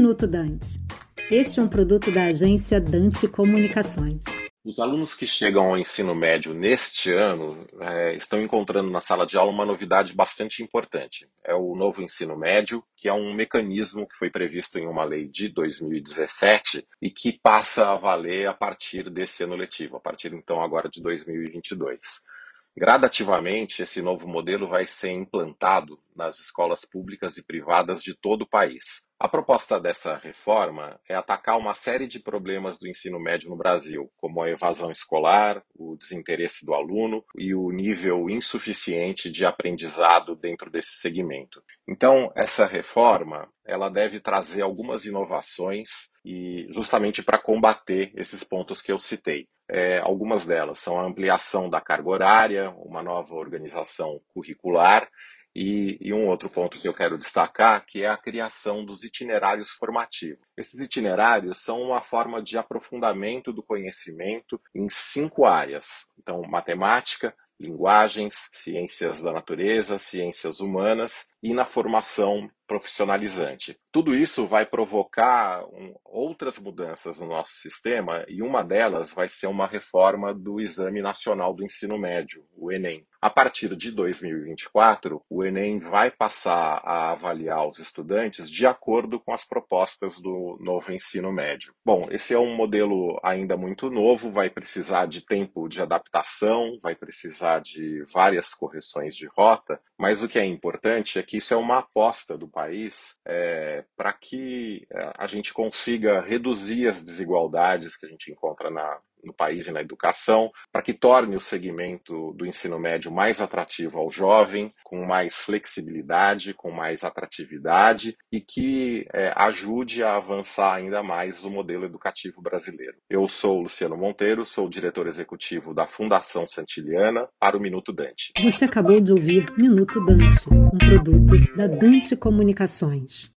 Minuto Dante. Este é um produto da agência Dante Comunicações. Os alunos que chegam ao ensino médio neste ano é, estão encontrando na sala de aula uma novidade bastante importante. É o novo ensino médio, que é um mecanismo que foi previsto em uma lei de 2017 e que passa a valer a partir desse ano letivo, a partir então agora de 2022. Gradativamente, esse novo modelo vai ser implantado nas escolas públicas e privadas de todo o país. A proposta dessa reforma é atacar uma série de problemas do ensino médio no Brasil, como a evasão escolar, o desinteresse do aluno e o nível insuficiente de aprendizado dentro desse segmento. Então, essa reforma, ela deve trazer algumas inovações e justamente para combater esses pontos que eu citei. É, algumas delas são a ampliação da carga horária, uma nova organização curricular e, e, um outro ponto que eu quero destacar, que é a criação dos itinerários formativos. Esses itinerários são uma forma de aprofundamento do conhecimento em cinco áreas. Então, matemática, linguagens, ciências da natureza, ciências humanas e na formação profissionalizante. Tudo isso vai provocar um, outras mudanças no nosso sistema e uma delas vai ser uma reforma do Exame Nacional do Ensino Médio, o Enem. A partir de 2024, o Enem vai passar a avaliar os estudantes de acordo com as propostas do novo ensino médio. Bom, esse é um modelo ainda muito novo, vai precisar de tempo de adaptação, vai precisar de várias correções de rota, mas o que é importante é que isso é uma aposta do país é, para que é, a gente consiga reduzir as desigualdades que a gente encontra na, no país e na educação, para que torne o segmento do ensino médio mais atrativo ao jovem, com mais flexibilidade, com mais atratividade e que é, ajude a avançar ainda mais o modelo educativo brasileiro. Eu sou Luciano Monteiro, sou diretor executivo da Fundação Santiliana para o Minuto Dante. Você acabou de ouvir Minuto Dante, um produto da Dante Comunicações.